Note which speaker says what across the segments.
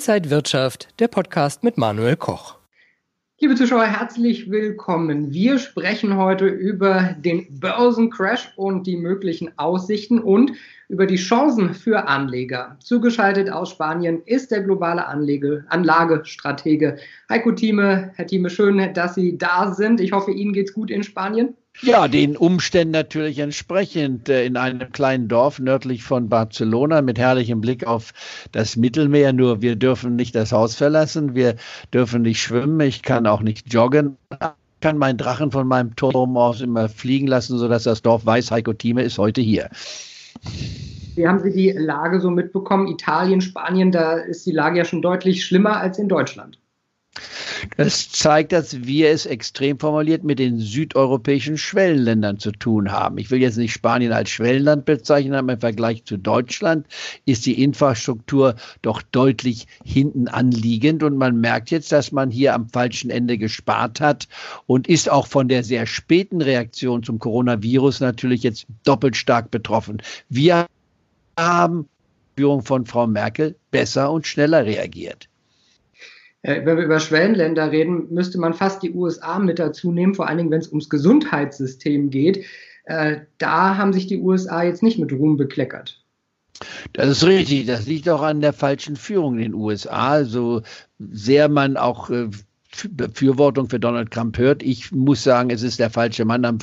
Speaker 1: Inside Wirtschaft, der Podcast mit Manuel Koch.
Speaker 2: Liebe Zuschauer, herzlich willkommen. Wir sprechen heute über den Börsencrash und die möglichen Aussichten und über die Chancen für Anleger. Zugeschaltet aus Spanien ist der globale Anlege, Anlagestratege Heiko Thieme. Herr Thieme, schön, dass Sie da sind. Ich hoffe, Ihnen geht's gut in Spanien.
Speaker 3: Ja, den Umständen natürlich entsprechend äh, in einem kleinen Dorf nördlich von Barcelona mit herrlichem Blick auf das Mittelmeer. Nur wir dürfen nicht das Haus verlassen, wir dürfen nicht schwimmen, ich kann auch nicht joggen. Ich kann meinen Drachen von meinem Turm aus immer fliegen lassen, sodass das Dorf weiß, Heiko Thieme ist heute hier.
Speaker 2: Wie haben Sie die Lage so mitbekommen? Italien, Spanien, da ist die Lage ja schon deutlich schlimmer als in Deutschland.
Speaker 3: Das zeigt, dass wir es extrem formuliert mit den südeuropäischen Schwellenländern zu tun haben. Ich will jetzt nicht Spanien als Schwellenland bezeichnen, aber im Vergleich zu Deutschland ist die Infrastruktur doch deutlich hinten anliegend und man merkt jetzt, dass man hier am falschen Ende gespart hat und ist auch von der sehr späten Reaktion zum Coronavirus natürlich jetzt doppelt stark betroffen. Wir haben Führung von Frau Merkel besser und schneller reagiert.
Speaker 2: Äh, wenn wir über Schwellenländer reden, müsste man fast die USA mit dazu nehmen, vor allen Dingen, wenn es ums Gesundheitssystem geht. Äh, da haben sich die USA jetzt nicht mit Ruhm bekleckert.
Speaker 3: Das ist richtig. Das liegt auch an der falschen Führung in den USA. So sehr man auch äh, Befürwortung für Donald Trump hört. Ich muss sagen, es ist der falsche Mann am,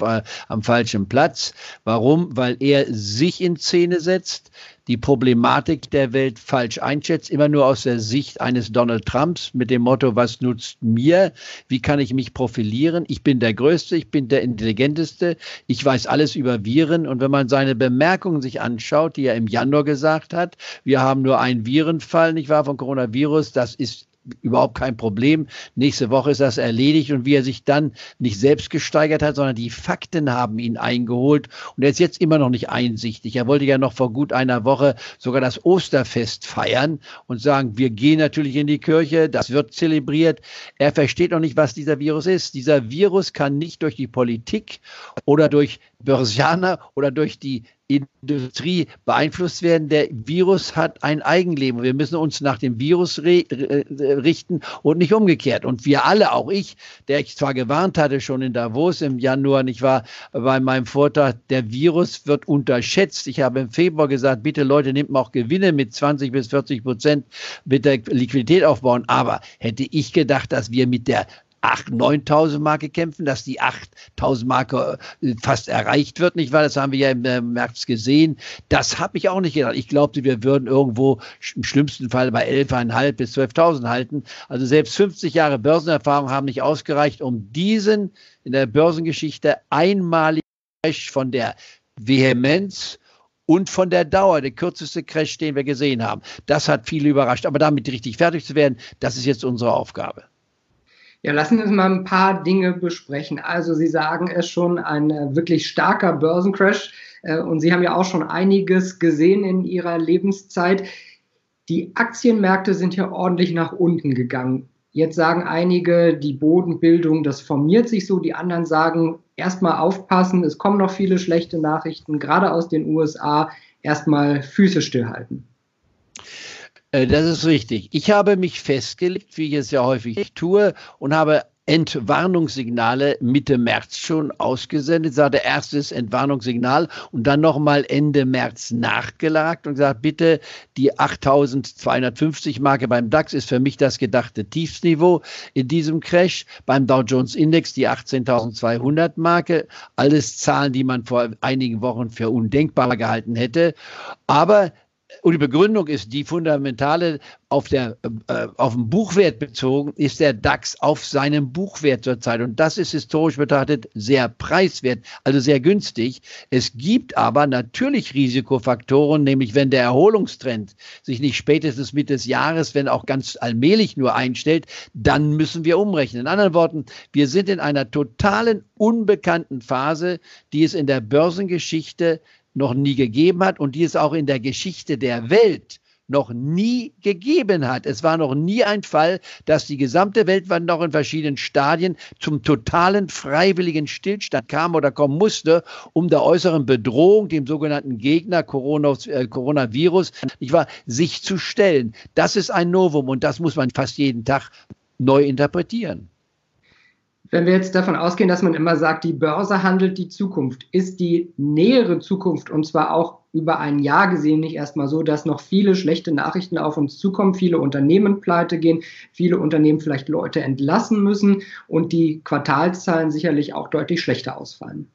Speaker 3: am falschen Platz. Warum? Weil er sich in Szene setzt, die Problematik der Welt falsch einschätzt, immer nur aus der Sicht eines Donald Trumps mit dem Motto, was nutzt mir? Wie kann ich mich profilieren? Ich bin der Größte, ich bin der Intelligenteste, ich weiß alles über Viren. Und wenn man seine Bemerkungen sich anschaut, die er im Januar gesagt hat, wir haben nur einen Virenfall, nicht wahr, von Coronavirus, das ist überhaupt kein Problem. Nächste Woche ist das erledigt und wie er sich dann nicht selbst gesteigert hat, sondern die Fakten haben ihn eingeholt und er ist jetzt immer noch nicht einsichtig. Er wollte ja noch vor gut einer Woche sogar das Osterfest feiern und sagen, wir gehen natürlich in die Kirche, das wird zelebriert. Er versteht noch nicht, was dieser Virus ist. Dieser Virus kann nicht durch die Politik oder durch Börsianer oder durch die Industrie beeinflusst werden. Der Virus hat ein Eigenleben. Wir müssen uns nach dem Virus richten und nicht umgekehrt. Und wir alle, auch ich, der ich zwar gewarnt hatte schon in Davos im Januar, nicht wahr, bei meinem Vortrag, der Virus wird unterschätzt. Ich habe im Februar gesagt, bitte Leute, nehmt mal auch Gewinne mit 20 bis 40 Prozent mit der Liquidität aufbauen. Aber hätte ich gedacht, dass wir mit der 8.000, 9.000 Marke kämpfen, dass die 8.000 Marke äh, fast erreicht wird, nicht wahr? Das haben wir ja im äh, März gesehen. Das habe ich auch nicht gedacht. Ich glaubte, wir würden irgendwo im schlimmsten Fall bei 11.500 bis 12.000 halten. Also selbst 50 Jahre Börsenerfahrung haben nicht ausgereicht, um diesen in der Börsengeschichte einmaligen Crash von der Vehemenz und von der Dauer, der kürzeste Crash, den wir gesehen haben. Das hat viele überrascht. Aber damit richtig fertig zu werden, das ist jetzt unsere Aufgabe.
Speaker 2: Ja, lassen uns mal ein paar Dinge besprechen. Also Sie sagen es schon, ein äh, wirklich starker Börsencrash. Äh, und Sie haben ja auch schon einiges gesehen in Ihrer Lebenszeit. Die Aktienmärkte sind ja ordentlich nach unten gegangen. Jetzt sagen einige, die Bodenbildung, das formiert sich so. Die anderen sagen, erstmal aufpassen, es kommen noch viele schlechte Nachrichten, gerade aus den USA. Erstmal Füße stillhalten.
Speaker 3: Äh, das ist richtig. Ich habe mich festgelegt, wie ich es ja häufig tue, und habe Entwarnungssignale Mitte März schon ausgesendet. Ich sagte erstes Entwarnungssignal und dann nochmal Ende März nachgelagt und gesagt, bitte die 8250 Marke beim DAX ist für mich das gedachte Tiefsniveau in diesem Crash. Beim Dow Jones Index die 18200 Marke. Alles Zahlen, die man vor einigen Wochen für undenkbar gehalten hätte. Aber und die Begründung ist die fundamentale, auf, der, äh, auf den Buchwert bezogen, ist der DAX auf seinem Buchwert zurzeit. Und das ist historisch betrachtet sehr preiswert, also sehr günstig. Es gibt aber natürlich Risikofaktoren, nämlich wenn der Erholungstrend sich nicht spätestens Mitte des Jahres, wenn auch ganz allmählich nur einstellt, dann müssen wir umrechnen. In anderen Worten, wir sind in einer totalen unbekannten Phase, die es in der Börsengeschichte noch nie gegeben hat und die es auch in der Geschichte der Welt noch nie gegeben hat. Es war noch nie ein Fall, dass die gesamte Welt noch in verschiedenen Stadien zum totalen freiwilligen Stillstand kam oder kommen musste, um der äußeren Bedrohung, dem sogenannten Gegner Corona, äh, Coronavirus, nicht wahr, sich zu stellen. Das ist ein Novum und das muss man fast jeden Tag neu interpretieren.
Speaker 2: Wenn wir jetzt davon ausgehen, dass man immer sagt, die Börse handelt die Zukunft, ist die nähere Zukunft und zwar auch über ein Jahr gesehen nicht erstmal so, dass noch viele schlechte Nachrichten auf uns zukommen, viele Unternehmen pleite gehen, viele Unternehmen vielleicht Leute entlassen müssen und die Quartalszahlen sicherlich auch deutlich schlechter ausfallen.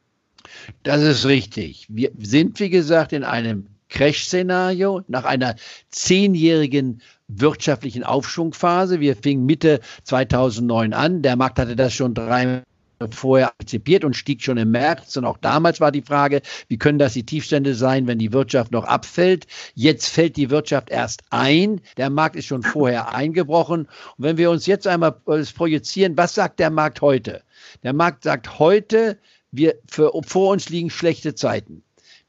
Speaker 3: Das ist richtig. Wir sind, wie gesagt, in einem Crash-Szenario nach einer zehnjährigen wirtschaftlichen Aufschwungphase. Wir fingen Mitte 2009 an. Der Markt hatte das schon drei vorher antizipiert und stieg schon im März. Und auch damals war die Frage, wie können das die Tiefstände sein, wenn die Wirtschaft noch abfällt? Jetzt fällt die Wirtschaft erst ein. Der Markt ist schon vorher eingebrochen. Und wenn wir uns jetzt einmal projizieren, was sagt der Markt heute? Der Markt sagt heute, wir, für, vor uns liegen schlechte Zeiten.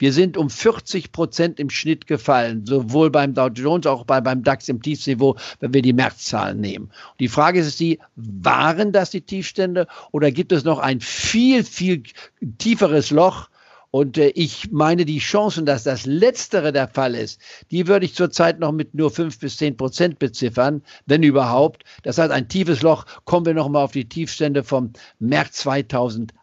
Speaker 3: Wir sind um 40 Prozent im Schnitt gefallen, sowohl beim Dow Jones, auch bei, beim DAX im Tiefsniveau, wenn wir die Märzzahlen nehmen. Und die Frage ist die, waren das die Tiefstände oder gibt es noch ein viel, viel tieferes Loch, und äh, ich meine, die Chancen, dass das Letztere der Fall ist, die würde ich zurzeit noch mit nur fünf bis zehn Prozent beziffern, wenn überhaupt. Das heißt, ein tiefes Loch, kommen wir nochmal auf die Tiefstände vom März 2000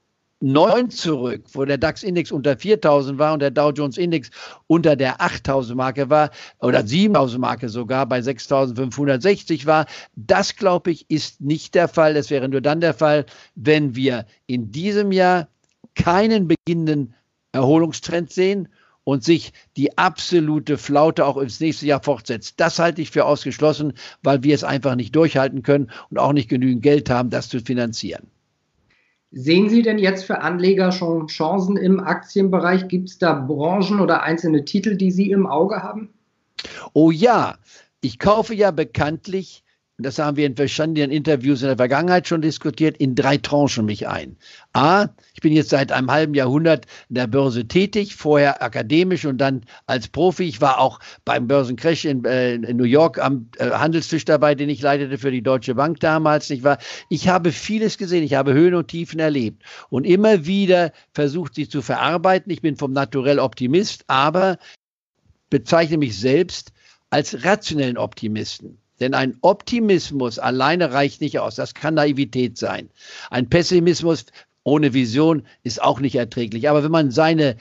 Speaker 3: 9 zurück, wo der DAX-Index unter 4000 war und der Dow Jones-Index unter der 8000 Marke war oder 7000 Marke sogar bei 6560 war. Das, glaube ich, ist nicht der Fall. Das wäre nur dann der Fall, wenn wir in diesem Jahr keinen beginnenden Erholungstrend sehen und sich die absolute Flaute auch ins nächste Jahr fortsetzt. Das halte ich für ausgeschlossen, weil wir es einfach nicht durchhalten können und auch nicht genügend Geld haben, das zu finanzieren.
Speaker 2: Sehen Sie denn jetzt für Anleger schon Chancen im Aktienbereich? Gibt es da Branchen oder einzelne Titel, die Sie im Auge haben?
Speaker 3: Oh ja, ich kaufe ja bekanntlich das haben wir in verschiedenen Interviews in der Vergangenheit schon diskutiert, in drei Tranchen mich ein. A, ich bin jetzt seit einem halben Jahrhundert in der Börse tätig, vorher akademisch und dann als Profi. Ich war auch beim Börsencrash in, äh, in New York am äh, Handelstisch dabei, den ich leitete für die Deutsche Bank damals. Nicht wahr? Ich habe vieles gesehen, ich habe Höhen und Tiefen erlebt und immer wieder versucht, sie zu verarbeiten. Ich bin vom Naturell Optimist, aber bezeichne mich selbst als rationellen Optimisten. Denn ein Optimismus alleine reicht nicht aus. Das kann Naivität sein. Ein Pessimismus ohne Vision ist auch nicht erträglich. Aber wenn man seine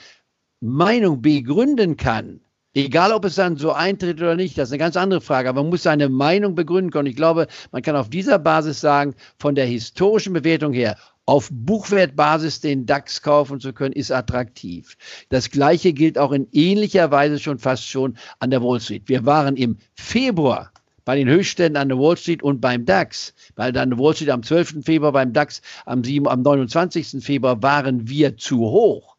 Speaker 3: Meinung begründen kann, egal ob es dann so eintritt oder nicht, das ist eine ganz andere Frage. Aber man muss seine Meinung begründen können. Ich glaube, man kann auf dieser Basis sagen, von der historischen Bewertung her, auf Buchwertbasis den DAX kaufen zu können, ist attraktiv. Das Gleiche gilt auch in ähnlicher Weise schon fast schon an der Wall Street. Wir waren im Februar bei den Höchstständen an der Wall Street und beim DAX, weil dann Wall Street am 12. Februar, beim DAX am, 7, am 29. Februar waren wir zu hoch.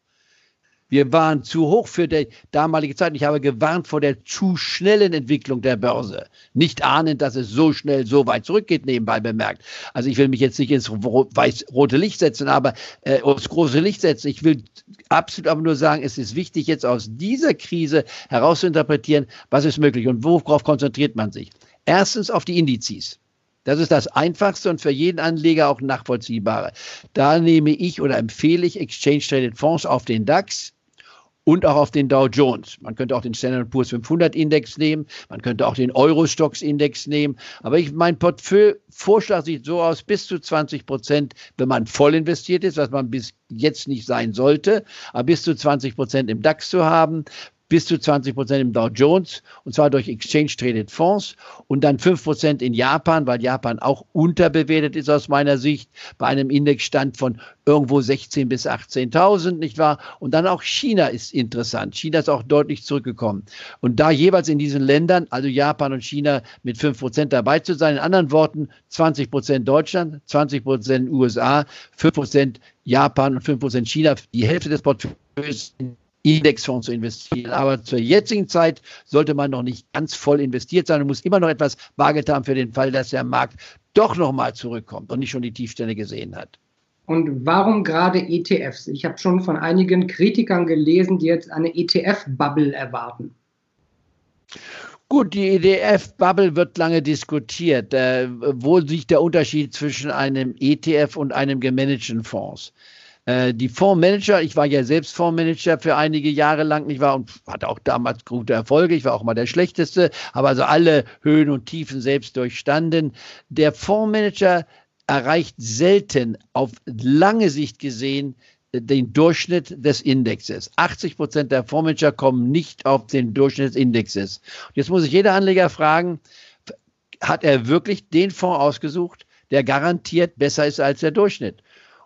Speaker 3: Wir waren zu hoch für die damalige Zeit. Ich habe gewarnt vor der zu schnellen Entwicklung der Börse. Nicht ahnend, dass es so schnell so weit zurückgeht, nebenbei bemerkt. Also ich will mich jetzt nicht ins weiß-rote Licht setzen, aber äh, ins große Licht setzen. Ich will absolut aber nur sagen, es ist wichtig, jetzt aus dieser Krise herauszuinterpretieren, was ist möglich und worauf konzentriert man sich. Erstens auf die Indizes. Das ist das einfachste und für jeden Anleger auch nachvollziehbare. Da nehme ich oder empfehle ich Exchange Traded Fonds auf den DAX und auch auf den Dow Jones. Man könnte auch den Standard Poor's 500 Index nehmen, man könnte auch den Eurostox Index nehmen. Aber ich, mein Portfolio-Vorschlag sieht so aus, bis zu 20 Prozent, wenn man voll investiert ist, was man bis jetzt nicht sein sollte, aber bis zu 20 Prozent im DAX zu haben, bis zu 20 Prozent im Dow Jones und zwar durch Exchange Traded Fonds und dann 5 Prozent in Japan, weil Japan auch unterbewertet ist aus meiner Sicht bei einem Indexstand von irgendwo 16 bis 18.000, nicht wahr? Und dann auch China ist interessant. China ist auch deutlich zurückgekommen. Und da jeweils in diesen Ländern, also Japan und China, mit 5 Prozent dabei zu sein, in anderen Worten 20 Prozent Deutschland, 20 Prozent USA, 5 Prozent Japan und 5 Prozent China, die Hälfte des Portfolios in Indexfonds zu investieren. Aber zur jetzigen Zeit sollte man noch nicht ganz voll investiert sein und muss immer noch etwas Bargeld haben für den Fall, dass der Markt doch nochmal zurückkommt und nicht schon die Tiefstände gesehen hat.
Speaker 2: Und warum gerade ETFs? Ich habe schon von einigen Kritikern gelesen, die jetzt eine ETF-Bubble erwarten.
Speaker 3: Gut, die EDF-Bubble wird lange diskutiert. Äh, wo liegt der Unterschied zwischen einem ETF und einem gemanagten Fonds? Äh, die Fondsmanager, ich war ja selbst Fondsmanager für einige Jahre lang, ich war und hatte auch damals gute Erfolge, ich war auch mal der Schlechteste, habe also alle Höhen und Tiefen selbst durchstanden. Der Fondsmanager erreicht selten auf lange Sicht gesehen den Durchschnitt des Indexes. 80 Prozent der Fondsmanager kommen nicht auf den Durchschnitt des Indexes. Jetzt muss sich jeder Anleger fragen, hat er wirklich den Fonds ausgesucht, der garantiert besser ist als der Durchschnitt?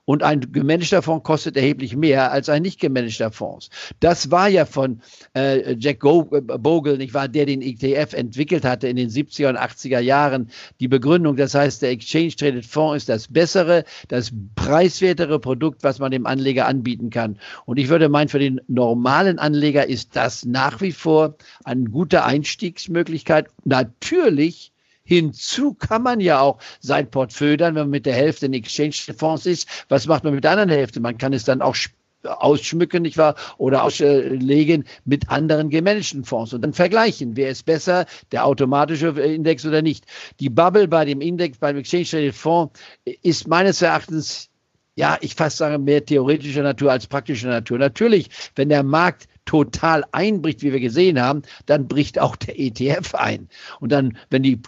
Speaker 3: Und ein gemanagter Fonds kostet erheblich mehr als ein nicht gemanagter Fonds. Das war ja von äh, Jack Go äh, Bogle, nicht wahr, der den ETF entwickelt hatte in den 70er und 80er Jahren. Die Begründung, das heißt, der Exchange Traded Fonds ist das bessere, das preiswertere Produkt, was man dem Anleger anbieten kann. Und ich würde meinen, für den normalen Anleger ist das nach wie vor eine gute Einstiegsmöglichkeit. Natürlich Hinzu kann man ja auch sein Portfolio dann, wenn man mit der Hälfte in Exchange-Fonds ist, was macht man mit der anderen Hälfte? Man kann es dann auch ausschmücken, nicht wahr? Oder auslegen mit anderen gemanagten Fonds und dann vergleichen, wer ist besser, der automatische Index oder nicht. Die Bubble bei dem Index, beim Exchange Traded Fonds ist meines Erachtens ja, ich fast sage, mehr theoretischer Natur als praktischer Natur. Natürlich, wenn der Markt total einbricht, wie wir gesehen haben, dann bricht auch der ETF ein. Und dann, wenn die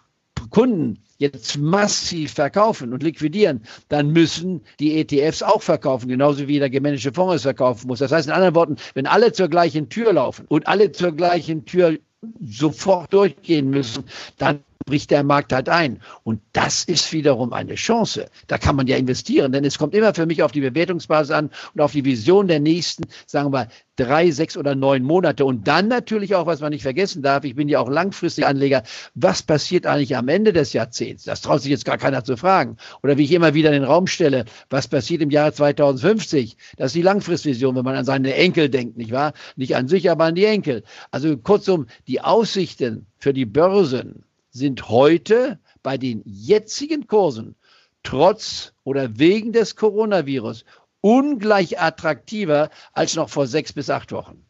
Speaker 3: Kunden jetzt massiv verkaufen und liquidieren, dann müssen die ETFs auch verkaufen, genauso wie der gemanagte Fonds es verkaufen muss. Das heißt in anderen Worten, wenn alle zur gleichen Tür laufen und alle zur gleichen Tür sofort durchgehen müssen, dann bricht der Markt halt ein. Und das ist wiederum eine Chance. Da kann man ja investieren, denn es kommt immer für mich auf die Bewertungsbasis an und auf die Vision der nächsten, sagen wir, drei, sechs oder neun Monate. Und dann natürlich auch, was man nicht vergessen darf, ich bin ja auch langfristig Anleger, was passiert eigentlich am Ende des Jahrzehnts? Das traut sich jetzt gar keiner zu fragen. Oder wie ich immer wieder in den Raum stelle, was passiert im Jahre 2050? Das ist die Langfristvision, wenn man an seine Enkel denkt, nicht wahr? Nicht an sich, aber an die Enkel. Also kurzum, die Aussichten für die Börsen sind heute bei den jetzigen Kursen trotz oder wegen des Coronavirus ungleich attraktiver als noch vor sechs bis acht Wochen.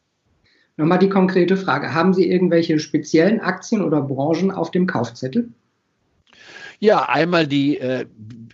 Speaker 2: Nochmal die konkrete Frage. Haben Sie irgendwelche speziellen Aktien oder Branchen auf dem Kaufzettel?
Speaker 3: Ja, einmal die äh,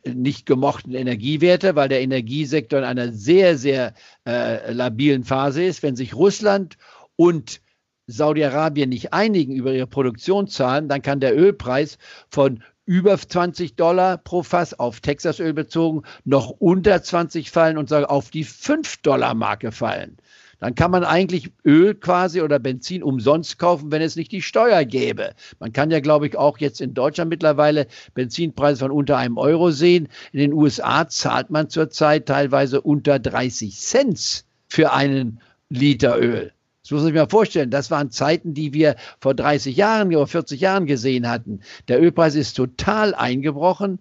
Speaker 3: nicht gemochten Energiewerte, weil der Energiesektor in einer sehr, sehr äh, labilen Phase ist. Wenn sich Russland und Saudi-Arabien nicht einigen über ihre Produktionszahlen, dann kann der Ölpreis von über 20 Dollar pro Fass auf Texasöl bezogen noch unter 20 fallen und sagen auf die 5 Dollar Marke fallen. Dann kann man eigentlich Öl quasi oder Benzin umsonst kaufen, wenn es nicht die Steuer gäbe. Man kann ja, glaube ich, auch jetzt in Deutschland mittlerweile Benzinpreise von unter einem Euro sehen. In den USA zahlt man zurzeit teilweise unter 30 Cent für einen Liter Öl. Das muss man sich mal vorstellen. Das waren Zeiten, die wir vor 30 Jahren oder 40 Jahren gesehen hatten. Der Ölpreis ist total eingebrochen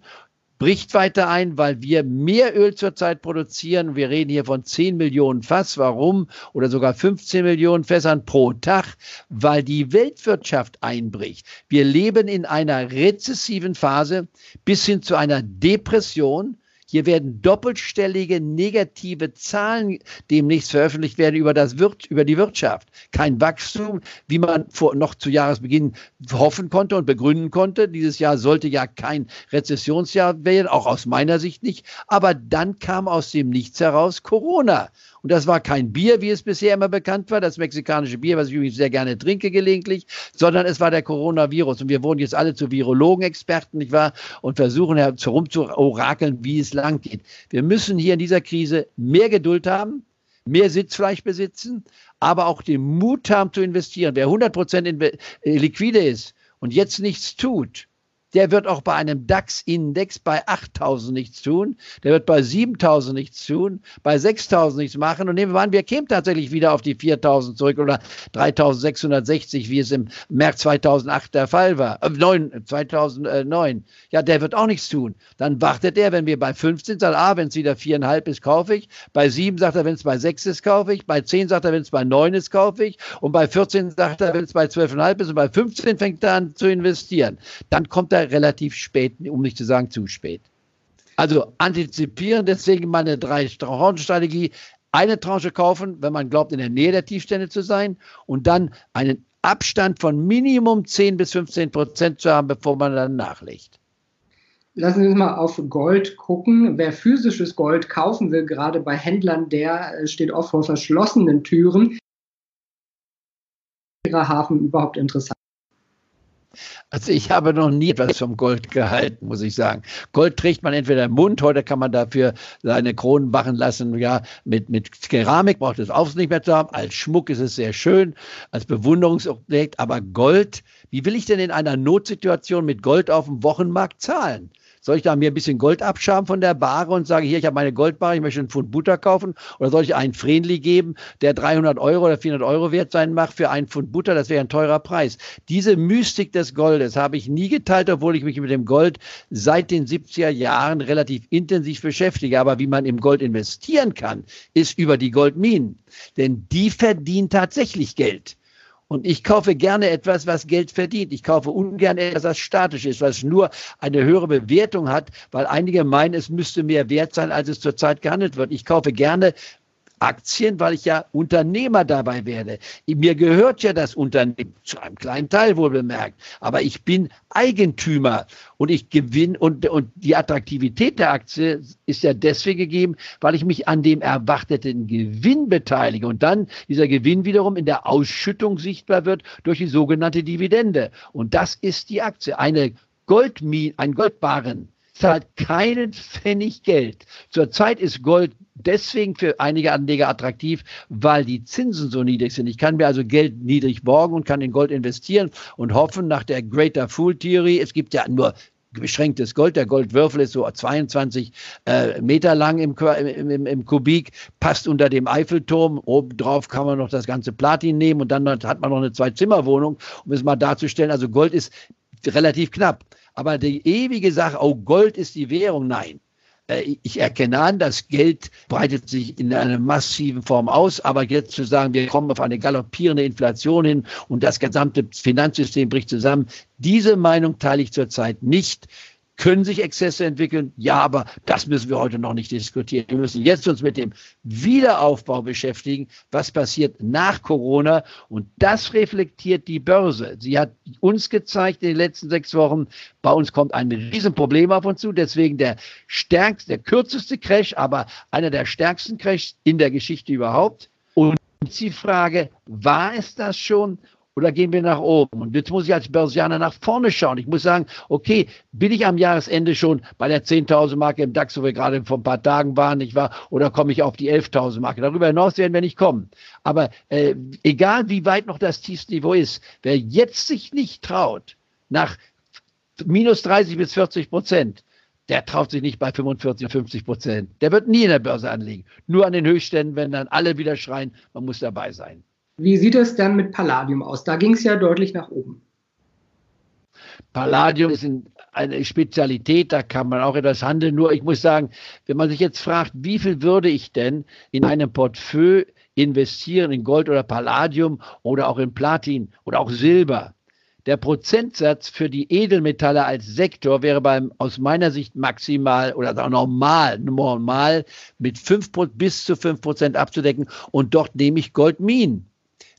Speaker 3: bricht weiter ein, weil wir mehr Öl zurzeit produzieren. Wir reden hier von 10 Millionen Fass. Warum? Oder sogar 15 Millionen Fässern pro Tag, weil die Weltwirtschaft einbricht. Wir leben in einer rezessiven Phase bis hin zu einer Depression. Hier werden doppelstellige negative Zahlen demnächst veröffentlicht werden über, das Wir über die Wirtschaft. Kein Wachstum, wie man vor, noch zu Jahresbeginn hoffen konnte und begründen konnte. Dieses Jahr sollte ja kein Rezessionsjahr werden, auch aus meiner Sicht nicht. Aber dann kam aus dem Nichts heraus Corona. Und das war kein Bier, wie es bisher immer bekannt war, das mexikanische Bier, was ich übrigens sehr gerne trinke gelegentlich, sondern es war der Coronavirus. Und wir wurden jetzt alle zu Virologen-Experten, nicht wahr? Und versuchen herum zu orakeln, wie es lang geht. Wir müssen hier in dieser Krise mehr Geduld haben, mehr Sitzfleisch besitzen, aber auch den Mut haben zu investieren. Wer 100 Prozent äh, liquide ist und jetzt nichts tut, der wird auch bei einem DAX-Index bei 8000 nichts tun, der wird bei 7000 nichts tun, bei 6000 nichts machen und nehmen wir an, wir kämen tatsächlich wieder auf die 4000 zurück oder 3660, wie es im März 2008 der Fall war, äh, 9, 2009. Ja, der wird auch nichts tun. Dann wartet er, wenn wir bei 15 sagt, ah, wenn es wieder 4,5 ist, kaufe ich. Bei 7 sagt er, wenn es bei 6 ist, kaufe ich. Bei 10 sagt er, wenn es bei 9 ist, kaufe ich. Und bei 14 sagt er, wenn es bei 12,5 ist. Und bei 15 fängt er an zu investieren. Dann kommt er relativ spät, um nicht zu sagen zu spät. Also antizipieren, deswegen meine drei Tranchenstrategie. Eine Tranche kaufen, wenn man glaubt, in der Nähe der Tiefstände zu sein und dann einen Abstand von Minimum 10 bis 15 Prozent zu haben, bevor man dann nachlegt.
Speaker 2: Lassen Sie uns mal auf Gold gucken. Wer physisches Gold kaufen will, gerade bei Händlern, der äh, steht oft vor verschlossenen Türen. Ihrer Hafen überhaupt interessant?
Speaker 3: Also ich habe noch nie etwas vom Gold gehalten, muss ich sagen. Gold trägt man entweder im Mund, heute kann man dafür seine Kronen machen lassen. Ja, mit, mit Keramik braucht es auch nicht mehr zu haben. Als Schmuck ist es sehr schön, als Bewunderungsobjekt. Aber Gold, wie will ich denn in einer Notsituation mit Gold auf dem Wochenmarkt zahlen? Soll ich da mir ein bisschen Gold abschaben von der Bahre und sage, hier, ich habe meine Goldbare, ich möchte einen Pfund Butter kaufen? Oder soll ich einen Vrenli geben, der 300 Euro oder 400 Euro wert sein mag für einen Pfund Butter? Das wäre ein teurer Preis. Diese Mystik des Goldes habe ich nie geteilt, obwohl ich mich mit dem Gold seit den 70er Jahren relativ intensiv beschäftige. Aber wie man im Gold investieren kann, ist über die Goldminen. Denn die verdienen tatsächlich Geld. Und ich kaufe gerne etwas, was Geld verdient. Ich kaufe ungern etwas, was statisch ist, was nur eine höhere Bewertung hat, weil einige meinen, es müsste mehr wert sein, als es zurzeit gehandelt wird. Ich kaufe gerne Aktien, weil ich ja Unternehmer dabei werde. Mir gehört ja das Unternehmen, zu einem kleinen Teil wohl bemerkt, aber ich bin Eigentümer und ich gewinne und, und die Attraktivität der Aktie ist ja deswegen gegeben, weil ich mich an dem erwarteten Gewinn beteilige und dann dieser Gewinn wiederum in der Ausschüttung sichtbar wird durch die sogenannte Dividende. Und das ist die Aktie. Eine Goldmine, ein Goldbarren zahlt keinen Pfennig Geld. Zurzeit ist Gold deswegen für einige Anleger attraktiv, weil die Zinsen so niedrig sind. Ich kann mir also Geld niedrig borgen und kann in Gold investieren und hoffen nach der Greater Fool Theory. Es gibt ja nur beschränktes Gold. Der Goldwürfel ist so 22 äh, Meter lang im, im, im, im, Kubik, passt unter dem Eiffelturm. Obendrauf kann man noch das ganze Platin nehmen und dann hat man noch eine Zwei-Zimmer-Wohnung, um es mal darzustellen. Also Gold ist relativ knapp. Aber die ewige Sache, oh, Gold ist die Währung, nein. Äh, ich erkenne an, das Geld breitet sich in einer massiven Form aus, aber jetzt zu sagen, wir kommen auf eine galoppierende Inflation hin und das gesamte Finanzsystem bricht zusammen, diese Meinung teile ich zurzeit nicht. Können sich Exzesse entwickeln? Ja, aber das müssen wir heute noch nicht diskutieren. Wir müssen jetzt uns mit dem Wiederaufbau beschäftigen. Was passiert nach Corona? Und das reflektiert die Börse. Sie hat uns gezeigt in den letzten sechs Wochen, bei uns kommt ein Riesenproblem auf uns zu. Deswegen der stärkste, der kürzeste Crash, aber einer der stärksten Crashs in der Geschichte überhaupt. Und die Frage, war es das schon oder gehen wir nach oben? Und jetzt muss ich als Börsianer nach vorne schauen. Ich muss sagen, okay, bin ich am Jahresende schon bei der 10.000 Marke im DAX, wo wir gerade vor ein paar Tagen waren, nicht wahr? Oder komme ich auf die 11.000 Marke? Darüber hinaus werden wir nicht kommen. Aber äh, egal, wie weit noch das tiefste Niveau ist, wer jetzt sich nicht traut, nach minus 30 bis 40 Prozent, der traut sich nicht bei 45 50 Prozent. Der wird nie in der Börse anlegen. Nur an den Höchstständen, wenn dann alle wieder schreien, man muss dabei sein.
Speaker 2: Wie sieht es denn mit Palladium aus? Da ging es ja deutlich nach oben.
Speaker 3: Palladium ist eine Spezialität, da kann man auch etwas handeln. Nur ich muss sagen, wenn man sich jetzt fragt, wie viel würde ich denn in einem Portfolio investieren, in Gold oder Palladium oder auch in Platin oder auch Silber? Der Prozentsatz für die Edelmetalle als Sektor wäre beim, aus meiner Sicht maximal oder normal, normal mit 5 bis zu 5 Prozent abzudecken. Und dort nehme ich Goldminen.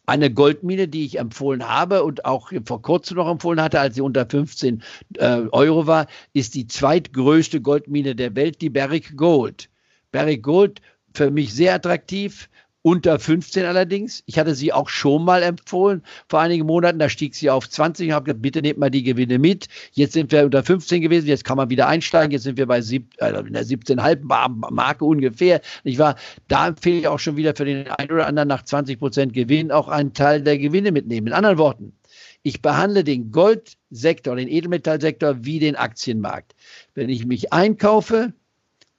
Speaker 3: Eine Goldmine, die ich empfohlen habe und auch vor kurzem noch empfohlen hatte, als sie unter 15 äh, Euro war, ist die zweitgrößte Goldmine der Welt, die Barrick Gold. Barrick Gold für mich sehr attraktiv, unter 15 allerdings. Ich hatte sie auch schon mal empfohlen vor einigen Monaten. Da stieg sie auf 20. Ich habe gesagt, bitte nehmt mal die Gewinne mit. Jetzt sind wir unter 15 gewesen. Jetzt kann man wieder einsteigen. Jetzt sind wir bei sieb, äh, in der 17,5 Marke ungefähr. Ich war, da empfehle ich auch schon wieder für den einen oder anderen nach 20 Prozent Gewinn auch einen Teil der Gewinne mitnehmen. In anderen Worten, ich behandle den Goldsektor, den Edelmetallsektor wie den Aktienmarkt. Wenn ich mich einkaufe,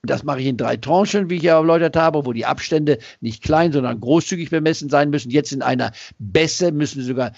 Speaker 3: das mache ich in drei Tranchen, wie ich ja erläutert habe, wo die Abstände nicht klein, sondern großzügig bemessen sein müssen. Jetzt in einer Bässe müssen sogar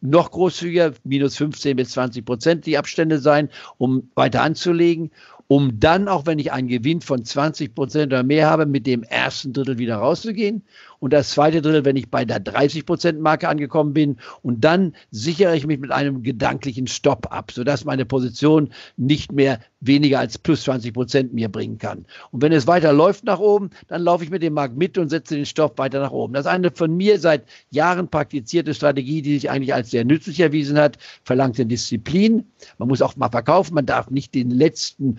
Speaker 3: noch großzügiger, minus 15 bis 20 Prozent die Abstände sein, um weiter anzulegen, um dann, auch wenn ich einen Gewinn von 20 Prozent oder mehr habe, mit dem ersten Drittel wieder rauszugehen. Und das zweite Drittel, wenn ich bei der 30 Prozent Marke angekommen bin. Und dann sichere ich mich mit einem gedanklichen Stopp ab, sodass meine Position nicht mehr weniger als plus 20 Prozent mir bringen kann. Und wenn es weiter läuft nach oben, dann laufe ich mit dem Markt mit und setze den Stoff weiter nach oben. Das ist eine von mir seit Jahren praktizierte Strategie, die sich eigentlich als sehr nützlich erwiesen hat, verlangt eine Disziplin. Man muss auch mal verkaufen, man darf nicht den letzten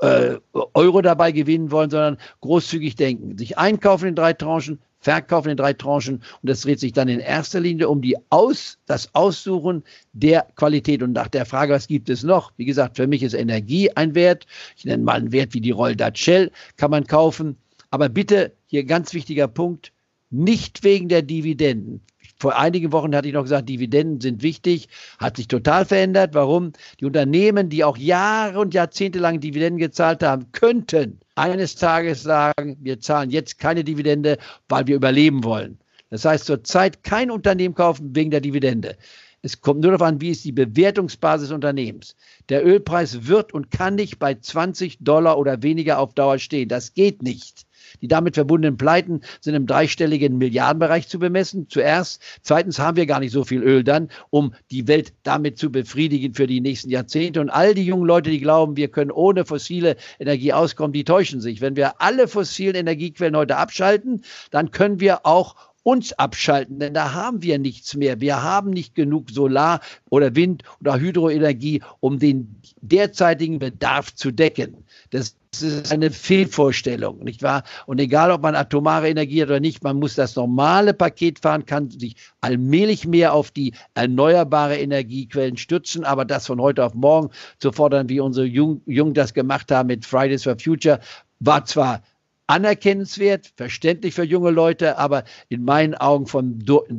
Speaker 3: äh, Euro dabei gewinnen wollen, sondern großzügig denken. Sich einkaufen in drei Tranchen, verkaufen in drei Tranchen und das dreht sich dann in erster Linie um die Aus, das Aussuchen der Qualität und nach der Frage, was gibt es noch? Wie gesagt, für mich ist Energie ein Wert. Ich nenne mal einen Wert wie die Roll Shell, kann man kaufen. Aber bitte, hier ganz wichtiger Punkt, nicht wegen der Dividenden. Vor einigen Wochen hatte ich noch gesagt, Dividenden sind wichtig, hat sich total verändert. Warum? Die Unternehmen, die auch Jahre und Jahrzehnte lang Dividenden gezahlt haben, könnten eines Tages sagen, wir zahlen jetzt keine Dividende, weil wir überleben wollen. Das heißt, zurzeit kein Unternehmen kaufen wegen der Dividende. Es kommt nur darauf an, wie ist die Bewertungsbasis des Unternehmens. Der Ölpreis wird und kann nicht bei 20 Dollar oder weniger auf Dauer stehen. Das geht nicht. Die damit verbundenen Pleiten sind im dreistelligen Milliardenbereich zu bemessen. Zuerst. Zweitens haben wir gar nicht so viel Öl dann, um die Welt damit zu befriedigen für die nächsten Jahrzehnte. Und all die jungen Leute, die glauben, wir können ohne fossile Energie auskommen, die täuschen sich. Wenn wir alle fossilen Energiequellen heute abschalten, dann können wir auch uns abschalten, denn da haben wir nichts mehr. Wir haben nicht genug Solar- oder Wind- oder Hydroenergie, um den derzeitigen Bedarf zu decken. Das ist eine Fehlvorstellung, nicht wahr? Und egal, ob man atomare Energie hat oder nicht, man muss das normale Paket fahren, kann sich allmählich mehr auf die erneuerbare Energiequellen stützen, aber das von heute auf morgen zu fordern, wie unsere Jungen das gemacht haben mit Fridays for Future, war zwar anerkennenswert, verständlich für junge Leute, aber in meinen Augen vom,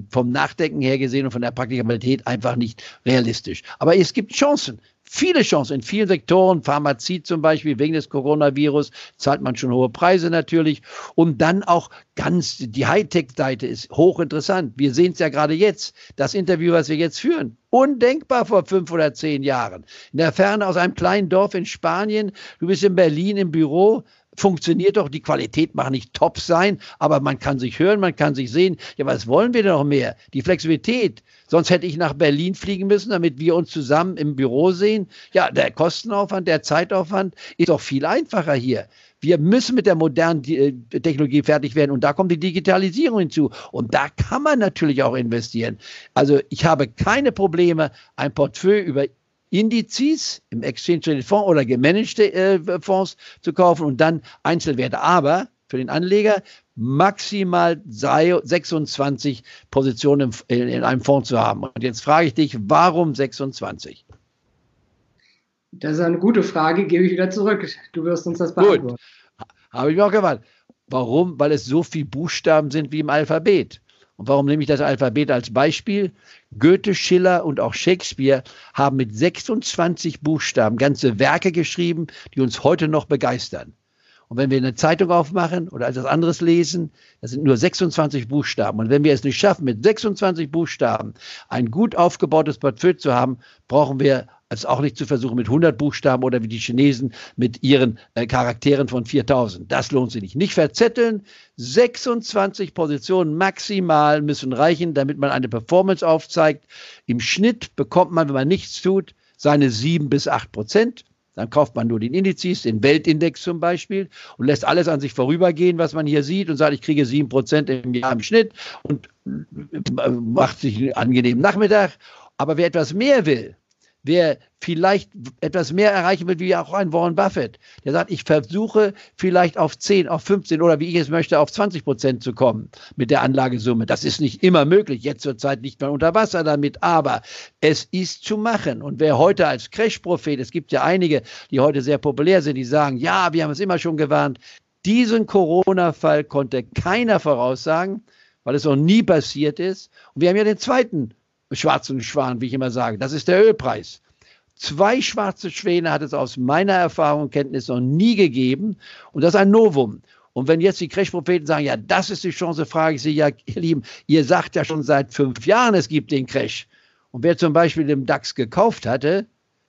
Speaker 3: vom Nachdenken her gesehen und von der Praktikabilität einfach nicht realistisch. Aber es gibt Chancen viele Chancen in vielen Sektoren, Pharmazie zum Beispiel, wegen des Coronavirus zahlt man schon hohe Preise natürlich. Und dann auch ganz, die Hightech-Seite ist hochinteressant. Wir sehen es ja gerade jetzt, das Interview, was wir jetzt führen. Undenkbar vor fünf oder zehn Jahren. In der Ferne aus einem kleinen Dorf in Spanien, du bist in Berlin im Büro, funktioniert doch, die Qualität mag nicht top sein, aber man kann sich hören, man kann sich sehen. Ja, was wollen wir denn noch mehr? Die Flexibilität. Sonst hätte ich nach Berlin fliegen müssen, damit wir uns zusammen im Büro sehen. Ja, der Kostenaufwand, der Zeitaufwand ist doch viel einfacher hier. Wir müssen mit der modernen äh, Technologie fertig werden und da kommt die Digitalisierung hinzu. Und da kann man natürlich auch investieren. Also ich habe keine Probleme, ein Portfolio über Indizes im Exchange Traded Fonds oder gemanagte äh, Fonds zu kaufen und dann Einzelwerte. Aber für den Anleger maximal 26 Positionen in, in einem Fonds zu haben. Und jetzt frage ich dich, warum 26?
Speaker 2: Das ist eine gute Frage, gebe ich wieder zurück. Du wirst uns das beantworten. Gut.
Speaker 3: Habe ich mir auch gewartet. Warum? Weil es so viele Buchstaben sind wie im Alphabet. Und warum nehme ich das Alphabet als Beispiel? Goethe, Schiller und auch Shakespeare haben mit 26 Buchstaben ganze Werke geschrieben, die uns heute noch begeistern. Und wenn wir eine Zeitung aufmachen oder etwas anderes lesen, das sind nur 26 Buchstaben. Und wenn wir es nicht schaffen, mit 26 Buchstaben ein gut aufgebautes Portfolio zu haben, brauchen wir es auch nicht zu versuchen mit 100 Buchstaben oder wie die Chinesen mit ihren äh, Charakteren von 4000. Das lohnt sich nicht. Nicht verzetteln. 26 Positionen maximal müssen reichen, damit man eine Performance aufzeigt. Im Schnitt bekommt man, wenn man nichts tut, seine 7 bis 8 Prozent. Dann kauft man nur den Indizes, den Weltindex zum Beispiel und lässt alles an sich vorübergehen, was man hier sieht und sagt, ich kriege sieben Prozent im Jahr im Schnitt und äh, macht sich einen angenehmen Nachmittag. Aber wer etwas mehr will, wer vielleicht etwas mehr erreichen will, wie auch ein Warren Buffett, der sagt, ich versuche vielleicht auf 10, auf 15 oder wie ich es möchte, auf 20 Prozent zu kommen mit der Anlagesumme. Das ist nicht immer möglich, jetzt zur Zeit nicht mehr unter Wasser damit, aber es ist zu machen. Und wer heute als Crash-Prophet, es gibt ja einige, die heute sehr populär sind, die sagen, ja, wir haben es immer schon gewarnt, diesen Corona-Fall konnte keiner voraussagen, weil es noch nie passiert ist. Und wir haben ja den zweiten schwarzen Schwan, wie ich immer sage. Das ist der Ölpreis. Zwei schwarze Schwäne hat es aus meiner Erfahrung und Kenntnis noch nie gegeben. Und das ist ein Novum. Und wenn jetzt die Crash-Propheten sagen, ja, das ist die Chance, frage ich sie, ja, ihr Lieben, ihr sagt ja schon seit fünf Jahren, es gibt den Crash. Und wer zum Beispiel den DAX gekauft hatte,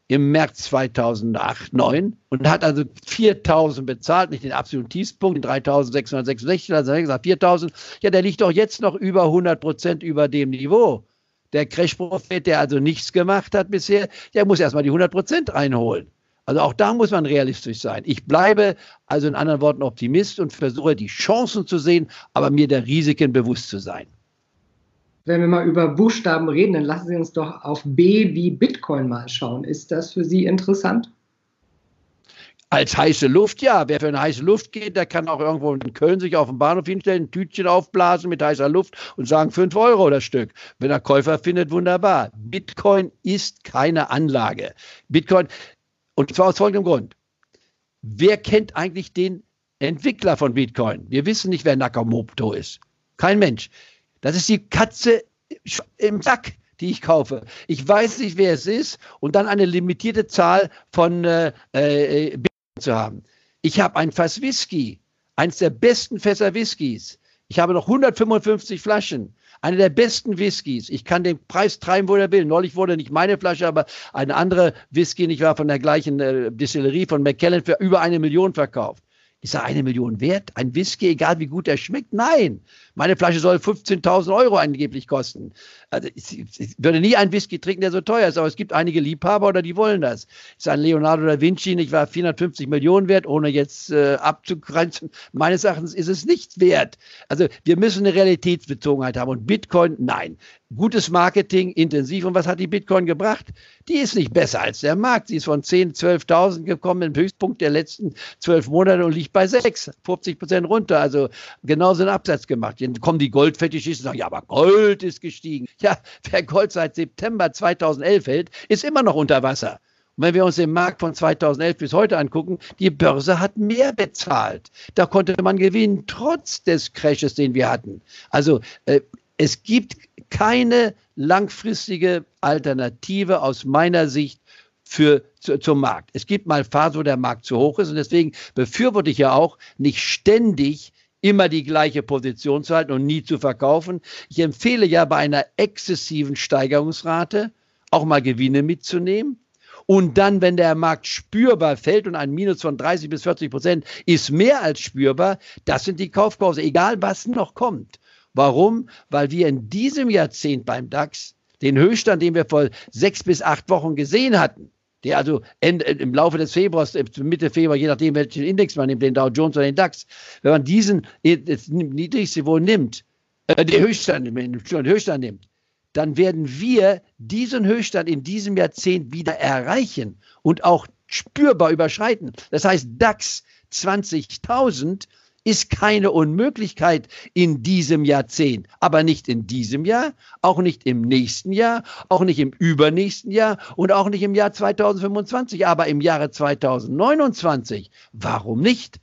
Speaker 3: im März 2008, 9 und hat also 4000 bezahlt, nicht den absoluten Tiefspunkt, den 3666, also gesagt 4000, ja, der liegt doch jetzt noch über 100 Prozent über dem Niveau. Der Crash-Prophet, der also nichts gemacht hat bisher, der muss erstmal die 100 Prozent einholen. Also auch da muss man realistisch sein. Ich bleibe also in anderen Worten Optimist und versuche die Chancen zu sehen, aber mir der Risiken bewusst zu sein.
Speaker 2: Wenn wir mal über Buchstaben reden, dann lassen Sie uns doch auf B wie Bitcoin mal schauen. Ist das für Sie interessant?
Speaker 3: Als heiße Luft, ja. Wer für eine heiße Luft geht, der kann auch irgendwo in Köln sich auf den Bahnhof hinstellen, ein Tütchen aufblasen mit heißer Luft und sagen 5 Euro das Stück. Wenn er Käufer findet, wunderbar. Bitcoin ist keine Anlage. Bitcoin, und zwar aus folgendem Grund. Wer kennt eigentlich den Entwickler von Bitcoin? Wir wissen nicht, wer Nakamoto ist. Kein Mensch. Das ist die Katze im Sack, die ich kaufe. Ich weiß nicht, wer es ist und dann eine limitierte Zahl von äh, äh, Bitcoin zu haben. Ich habe ein Fass Whisky, eines der besten Fässer Whiskys. Ich habe noch 155 Flaschen. Eine der besten Whiskys. Ich kann den Preis treiben, wo er will. Neulich wurde nicht meine Flasche, aber eine andere Whisky, ich war von der gleichen äh, Distillerie von Macallan für über eine Million verkauft. Ist er eine Million wert? Ein Whisky, egal wie gut er schmeckt? Nein. Meine Flasche soll 15.000 Euro angeblich kosten. Also ich, ich, würde nie einen Whisky trinken, der so teuer ist, aber es gibt einige Liebhaber oder die wollen das. Ist ein Leonardo da Vinci, nicht wahr, 450 Millionen wert, ohne jetzt äh, abzugrenzen. Meines Erachtens ist es nicht wert. Also wir müssen eine Realitätsbezogenheit haben und Bitcoin, nein. Gutes Marketing, intensiv. Und was hat die Bitcoin gebracht? Die ist nicht besser als der Markt. Sie ist von 10, 12.000 gekommen im Höchstpunkt der letzten zwölf Monate und liegt bei 6, 50 Prozent runter. Also genauso einen Absatz gemacht. Dann kommen die Goldfetischisten und sagen, ja, aber Gold ist gestiegen. Ja, wer Gold seit September 2011 hält, ist immer noch unter Wasser. Und wenn wir uns den Markt von 2011 bis heute angucken, die Börse hat mehr bezahlt. Da konnte man gewinnen, trotz des Crashes, den wir hatten. Also äh, es gibt keine langfristige Alternative aus meiner Sicht für, zu, zum Markt. Es gibt mal Phasen, wo der Markt zu hoch ist und deswegen befürworte ich ja auch, nicht ständig immer die gleiche Position zu halten und nie zu verkaufen. Ich empfehle ja bei einer exzessiven Steigerungsrate auch mal Gewinne mitzunehmen. Und dann, wenn der Markt spürbar fällt und ein Minus von 30 bis 40 Prozent ist mehr als spürbar, das sind die Kaufkurse, egal was noch kommt. Warum? Weil wir in diesem Jahrzehnt beim DAX den Höchststand, den wir vor sechs bis acht Wochen gesehen hatten, der also Ende, im Laufe des Februars, äh, Mitte Februar, je nachdem, welchen Index man nimmt, den Dow Jones oder den DAX, wenn man diesen äh, das niedrigste Niveau nimmt, äh, den Höchststand, den Höchststand nimmt, dann werden wir diesen Höchststand in diesem Jahrzehnt wieder erreichen und auch spürbar überschreiten. Das heißt, DAX 20.000 ist keine Unmöglichkeit in diesem Jahrzehnt, aber nicht in diesem Jahr, auch nicht im nächsten Jahr, auch nicht im übernächsten Jahr und auch nicht im Jahr 2025, aber im Jahre 2029. Warum nicht?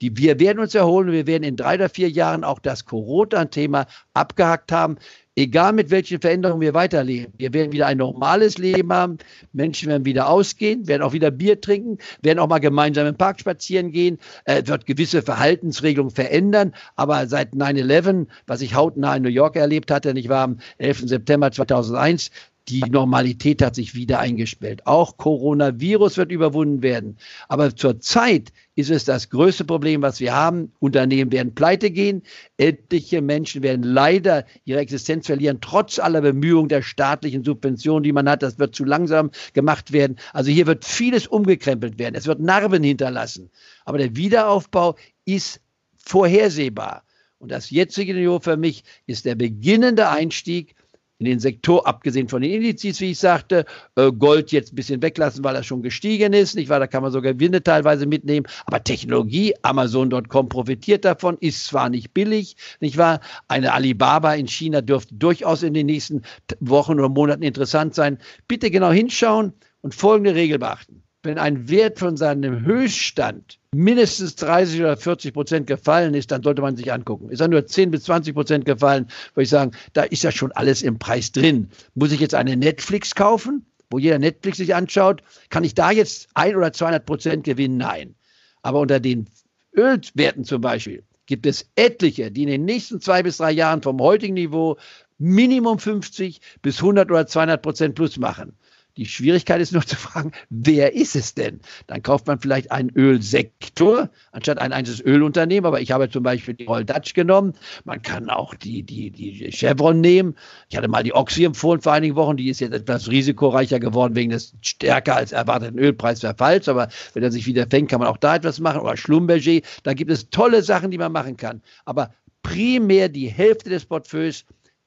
Speaker 3: Die, wir werden uns erholen wir werden in drei oder vier Jahren auch das Corona-Thema abgehakt haben egal mit welchen Veränderungen wir weiterleben. Wir werden wieder ein normales Leben haben. Menschen werden wieder ausgehen, werden auch wieder Bier trinken, werden auch mal gemeinsam im Park spazieren gehen, äh, wird gewisse Verhaltensregelungen verändern. Aber seit 9-11, was ich hautnah in New York erlebt hatte, nicht wahr, am 11. September 2001, die Normalität hat sich wieder eingespielt. Auch Coronavirus wird überwunden werden. Aber zurzeit ist es das größte Problem, was wir haben. Unternehmen werden pleite gehen. Etliche Menschen werden leider ihre Existenz verlieren, trotz aller Bemühungen der staatlichen Subventionen, die man hat. Das wird zu langsam gemacht werden. Also hier wird vieles umgekrempelt werden. Es wird Narben hinterlassen. Aber der Wiederaufbau ist vorhersehbar. Und das jetzige Niveau für mich ist der beginnende Einstieg in den Sektor, abgesehen von den Indizes, wie ich sagte, äh, Gold jetzt ein bisschen weglassen, weil er schon gestiegen ist, nicht wahr? Da kann man sogar Gewinne teilweise mitnehmen. Aber Technologie, Amazon.com profitiert davon, ist zwar nicht billig, nicht wahr? Eine Alibaba in China dürfte durchaus in den nächsten Wochen oder Monaten interessant sein. Bitte genau hinschauen und folgende Regel beachten wenn ein Wert von seinem Höchststand mindestens 30 oder 40 Prozent gefallen ist, dann sollte man sich angucken. Ist er nur 10 bis 20 Prozent gefallen, würde ich sagen, da ist ja schon alles im Preis drin. Muss ich jetzt eine Netflix kaufen, wo jeder Netflix sich anschaut? Kann ich da jetzt ein oder 200 Prozent gewinnen? Nein. Aber unter den Ölwerten zum Beispiel gibt es etliche, die in den nächsten zwei bis drei Jahren vom heutigen Niveau Minimum 50 bis 100 oder 200 Prozent plus machen. Die Schwierigkeit ist nur zu fragen, wer ist es denn? Dann kauft man vielleicht einen Ölsektor anstatt ein einzelnes Ölunternehmen. Aber ich habe zum Beispiel die Royal Dutch genommen. Man kann auch die, die, die Chevron nehmen. Ich hatte mal die Oxy empfohlen vor einigen Wochen. Die ist jetzt etwas risikoreicher geworden wegen des stärker als erwarteten Ölpreisverfalls. Aber wenn er sich wieder fängt, kann man auch da etwas machen. Oder Schlumberger. Da gibt es tolle Sachen, die man machen kann. Aber primär die Hälfte des Portfolios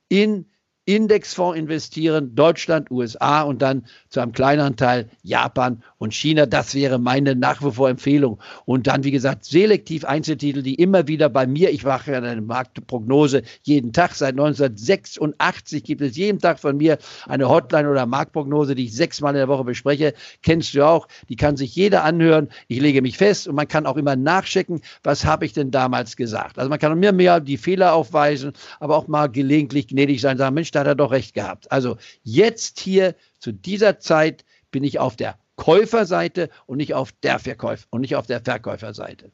Speaker 3: in Indexfonds investieren, Deutschland, USA und dann zu einem kleineren Teil Japan und China. Das wäre meine nach wie vor Empfehlung. Und dann, wie gesagt, selektiv Einzeltitel, die immer wieder bei mir, ich mache ja eine Marktprognose jeden Tag, seit 1986 gibt es jeden Tag von mir eine Hotline oder Marktprognose, die ich sechsmal in der Woche bespreche. Kennst du auch, die kann sich jeder anhören. Ich lege mich fest und man kann auch immer nachchecken, was habe ich denn damals gesagt. Also man kann mir mehr die Fehler aufweisen, aber auch mal gelegentlich gnädig sein, sagen, Mensch, da hat er doch recht gehabt. Also jetzt hier zu dieser Zeit bin ich auf der Käuferseite und nicht auf der Verkäufer und nicht auf der Verkäuferseite.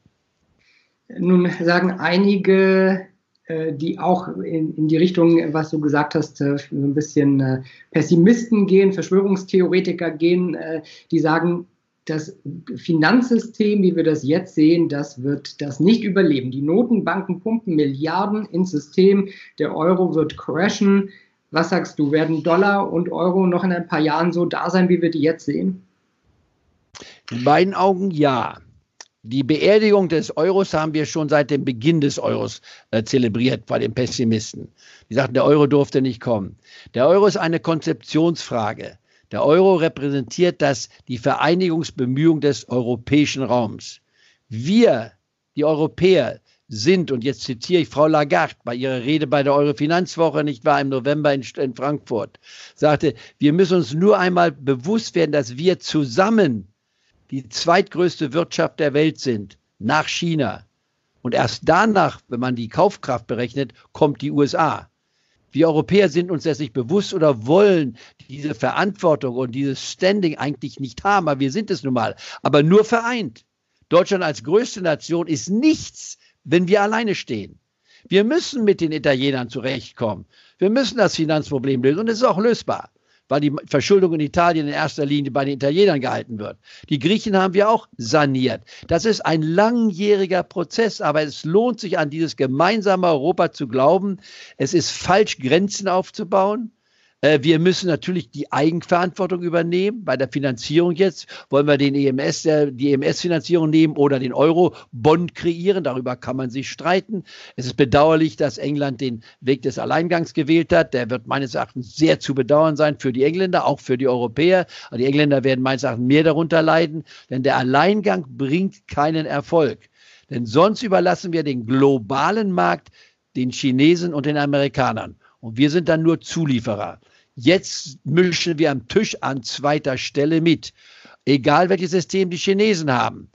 Speaker 2: Nun sagen einige, äh, die auch in, die Richtung, was du gesagt hast, äh, so ein bisschen äh, Pessimisten gehen, Verschwörungstheoretiker gehen, die sagen, das Finanzsystem, wie wir das jetzt sehen, das wird das nicht überleben. Die Notenbanken pumpen Milliarden ins System, der Euro wird crashen, was sagst du, werden Dollar und Euro noch in ein paar Jahren so da sein, wie wir die jetzt sehen?
Speaker 3: In meinen Augen ja. Die Beerdigung des Euros haben wir schon seit dem Beginn des Euros äh, zelebriert bei den Pessimisten. Die sagten, der Euro durfte nicht kommen. Der Euro ist eine Konzeptionsfrage. Der Euro repräsentiert das, die Vereinigungsbemühung des europäischen Raums. Wir, die Europäer, sind, und jetzt zitiere ich Frau Lagarde bei ihrer Rede bei der Eurofinanzwoche, nicht wahr, im November in, in Frankfurt, sagte, wir müssen uns nur einmal bewusst werden, dass wir zusammen die zweitgrößte Wirtschaft der Welt sind, nach China. Und erst danach, wenn man die Kaufkraft berechnet, kommt die USA. Wir Europäer sind uns das nicht bewusst oder wollen diese Verantwortung und dieses Standing eigentlich nicht haben, aber wir sind es nun mal. Aber nur vereint. Deutschland als größte Nation ist nichts, wenn wir alleine stehen. Wir müssen mit den Italienern zurechtkommen. Wir müssen das Finanzproblem lösen und es ist auch lösbar, weil die Verschuldung in Italien in erster Linie bei den Italienern gehalten wird. Die Griechen haben wir auch saniert. Das ist ein langjähriger Prozess, aber es lohnt sich an dieses gemeinsame Europa zu glauben. Es ist falsch, Grenzen aufzubauen. Äh, wir müssen natürlich die Eigenverantwortung übernehmen. Bei der Finanzierung jetzt wollen wir den EMS, die EMS-Finanzierung nehmen oder den Euro-Bond kreieren. Darüber kann man sich streiten. Es ist bedauerlich, dass England den Weg des Alleingangs gewählt hat. Der wird meines Erachtens sehr zu bedauern sein für die Engländer, auch für die Europäer. Die Engländer werden meines Erachtens mehr darunter leiden, denn der Alleingang bringt keinen Erfolg. Denn sonst überlassen wir den globalen Markt den Chinesen und den Amerikanern. Und wir sind dann nur Zulieferer. Jetzt mischen wir am Tisch an zweiter Stelle mit. Egal welches System die Chinesen haben.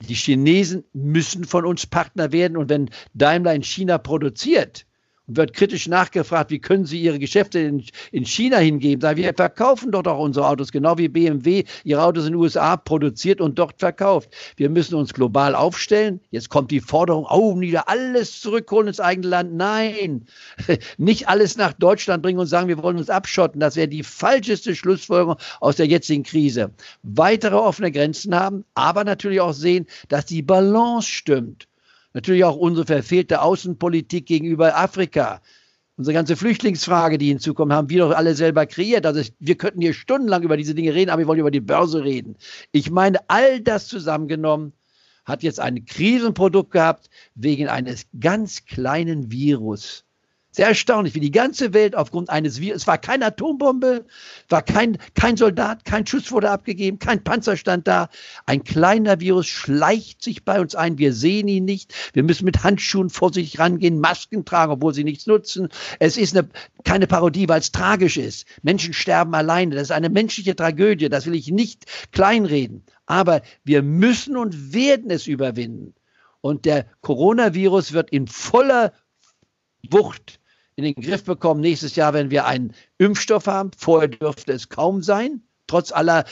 Speaker 3: Die Chinesen müssen von uns Partner werden. Und wenn Daimler in China produziert, und wird kritisch nachgefragt, wie können Sie Ihre Geschäfte in, in China hingeben? Sagen wir verkaufen dort auch unsere Autos, genau wie BMW ihre Autos in den USA produziert und dort verkauft. Wir müssen uns global aufstellen. Jetzt kommt die Forderung, Augen nieder, alles zurückholen ins eigene Land. Nein, nicht alles nach Deutschland bringen und sagen, wir wollen uns abschotten. Das wäre die falscheste Schlussfolgerung aus der jetzigen Krise. Weitere offene Grenzen haben, aber natürlich auch sehen, dass die Balance stimmt. Natürlich auch unsere verfehlte Außenpolitik gegenüber Afrika. Unsere ganze Flüchtlingsfrage, die hinzukommt, haben wir doch alle selber kreiert. Also wir könnten hier stundenlang über diese Dinge reden, aber wir wollen über die Börse reden. Ich meine, all das zusammengenommen hat jetzt ein Krisenprodukt gehabt wegen eines ganz kleinen Virus. Sehr erstaunlich, wie die ganze Welt aufgrund eines Virus, es war keine Atombombe, war kein, kein Soldat, kein Schuss wurde abgegeben, kein Panzer stand da. Ein kleiner Virus schleicht sich bei uns ein, wir sehen ihn nicht. Wir müssen mit Handschuhen vorsichtig rangehen, Masken tragen, obwohl sie nichts nutzen. Es ist eine, keine Parodie, weil es tragisch ist. Menschen sterben alleine, das ist eine menschliche Tragödie, das will ich nicht kleinreden. Aber wir müssen und werden es überwinden. Und der Coronavirus wird in voller Wucht in den Griff bekommen nächstes Jahr, wenn wir einen Impfstoff haben. Vorher dürfte es kaum sein, trotz aller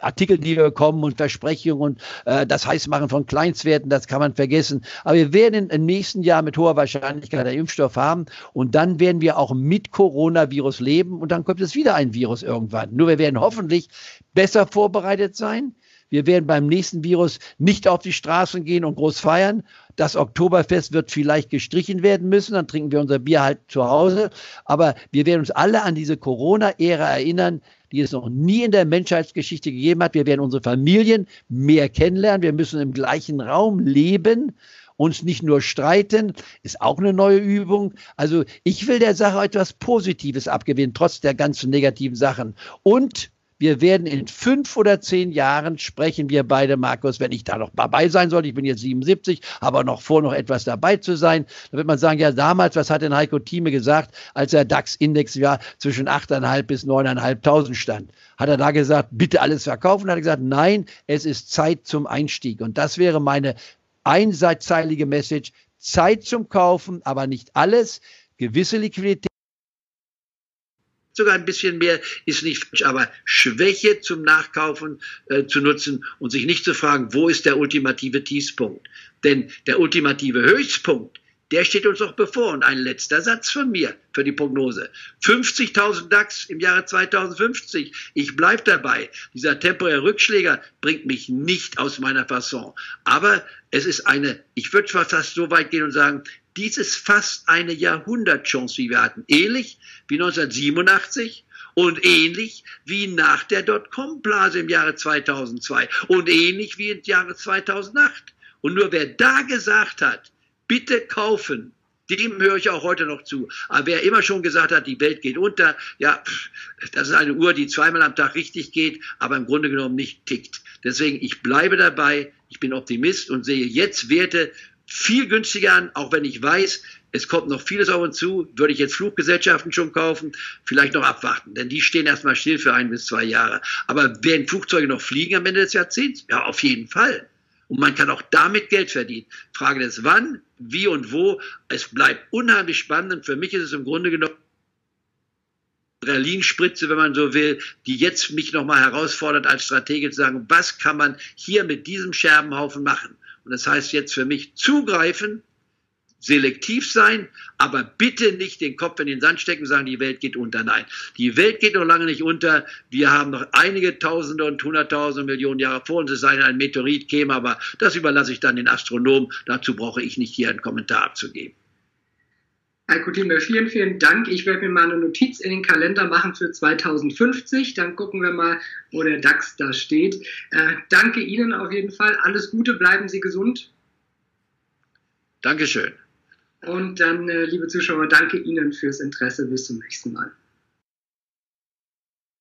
Speaker 4: Artikel, die wir bekommen und Versprechungen und äh, das Heißmachen von Kleinstwerten, das kann man vergessen. Aber wir werden im nächsten Jahr mit hoher Wahrscheinlichkeit einen Impfstoff haben und dann werden wir auch mit Coronavirus leben und dann kommt es wieder ein Virus irgendwann. Nur wir werden hoffentlich besser vorbereitet sein. Wir werden beim nächsten Virus nicht auf die Straßen gehen und groß feiern. Das Oktoberfest wird vielleicht gestrichen werden müssen, dann trinken wir unser Bier halt zu Hause. Aber wir werden uns alle an diese Corona-Ära erinnern, die es noch nie in der Menschheitsgeschichte gegeben hat. Wir werden unsere Familien mehr kennenlernen. Wir müssen im gleichen Raum leben uns nicht nur streiten, ist auch eine neue Übung. Also ich will der Sache etwas Positives abgewinnen, trotz der ganzen negativen Sachen. Und wir werden in fünf oder zehn Jahren sprechen wir beide, Markus, wenn ich da noch dabei sein soll. Ich bin jetzt 77, aber noch vor, noch etwas dabei zu sein. Da wird man sagen, ja, damals, was hat denn Heiko Thieme gesagt, als der DAX-Index ja zwischen 8.500 bis 9.500 stand? Hat er da gesagt, bitte alles verkaufen? Hat er gesagt, nein, es ist Zeit zum Einstieg. Und das wäre meine einseitige Message. Zeit zum Kaufen, aber nicht alles. Gewisse Liquidität
Speaker 3: sogar ein bisschen mehr ist nicht falsch, aber Schwäche zum Nachkaufen äh, zu nutzen und sich nicht zu fragen, wo ist der ultimative Tiefspunkt? Denn der ultimative Höchstpunkt, der steht uns auch bevor. Und ein letzter Satz von mir für die Prognose. 50.000 DAX im Jahre 2050. Ich bleibe dabei. Dieser temporäre Rückschläger bringt mich nicht aus meiner Fasson. Aber es ist eine, ich würde fast so weit gehen und sagen, dies ist fast eine Jahrhundertchance, wie wir hatten. Ähnlich wie 1987 und ähnlich wie nach der Dotcom-Blase im Jahre 2002 und ähnlich wie im Jahre 2008. Und nur wer da gesagt hat, bitte kaufen, dem höre ich auch heute noch zu. Aber wer immer schon gesagt hat, die Welt geht unter, ja, das ist eine Uhr, die zweimal am Tag richtig geht, aber im Grunde genommen nicht tickt. Deswegen, ich bleibe dabei, ich bin Optimist und sehe jetzt Werte viel günstiger an, auch wenn ich weiß, es kommt noch vieles auf uns zu. Würde ich jetzt Fluggesellschaften schon kaufen, vielleicht noch abwarten, denn die stehen erstmal still für ein bis zwei Jahre. Aber werden Flugzeuge noch fliegen am Ende des Jahrzehnts? Ja, auf jeden Fall. Und man kann auch damit Geld verdienen. Frage des wann, wie und wo. Es bleibt unheimlich spannend. Und für mich ist es im Grunde genommen Berlin-Spritze, wenn man so will, die jetzt mich nochmal herausfordert als Stratege zu sagen, was kann man hier mit diesem Scherbenhaufen machen? Und das heißt jetzt für mich zugreifen, selektiv sein, aber bitte nicht den Kopf in den Sand stecken und sagen, die Welt geht unter. Nein, die Welt geht noch lange nicht unter. Wir haben noch einige Tausende und Hunderttausende Millionen Jahre vor uns, es sei denn, ein Meteorit käme, aber das überlasse ich dann den Astronomen. Dazu brauche ich nicht hier einen Kommentar abzugeben.
Speaker 2: Heiko Thieme, vielen, vielen Dank. Ich werde mir mal eine Notiz in den Kalender machen für 2050. Dann gucken wir mal, wo der DAX da steht. Äh, danke Ihnen auf jeden Fall. Alles Gute, bleiben Sie gesund.
Speaker 3: Dankeschön.
Speaker 2: Und dann, äh, liebe Zuschauer, danke Ihnen fürs Interesse. Bis zum nächsten Mal.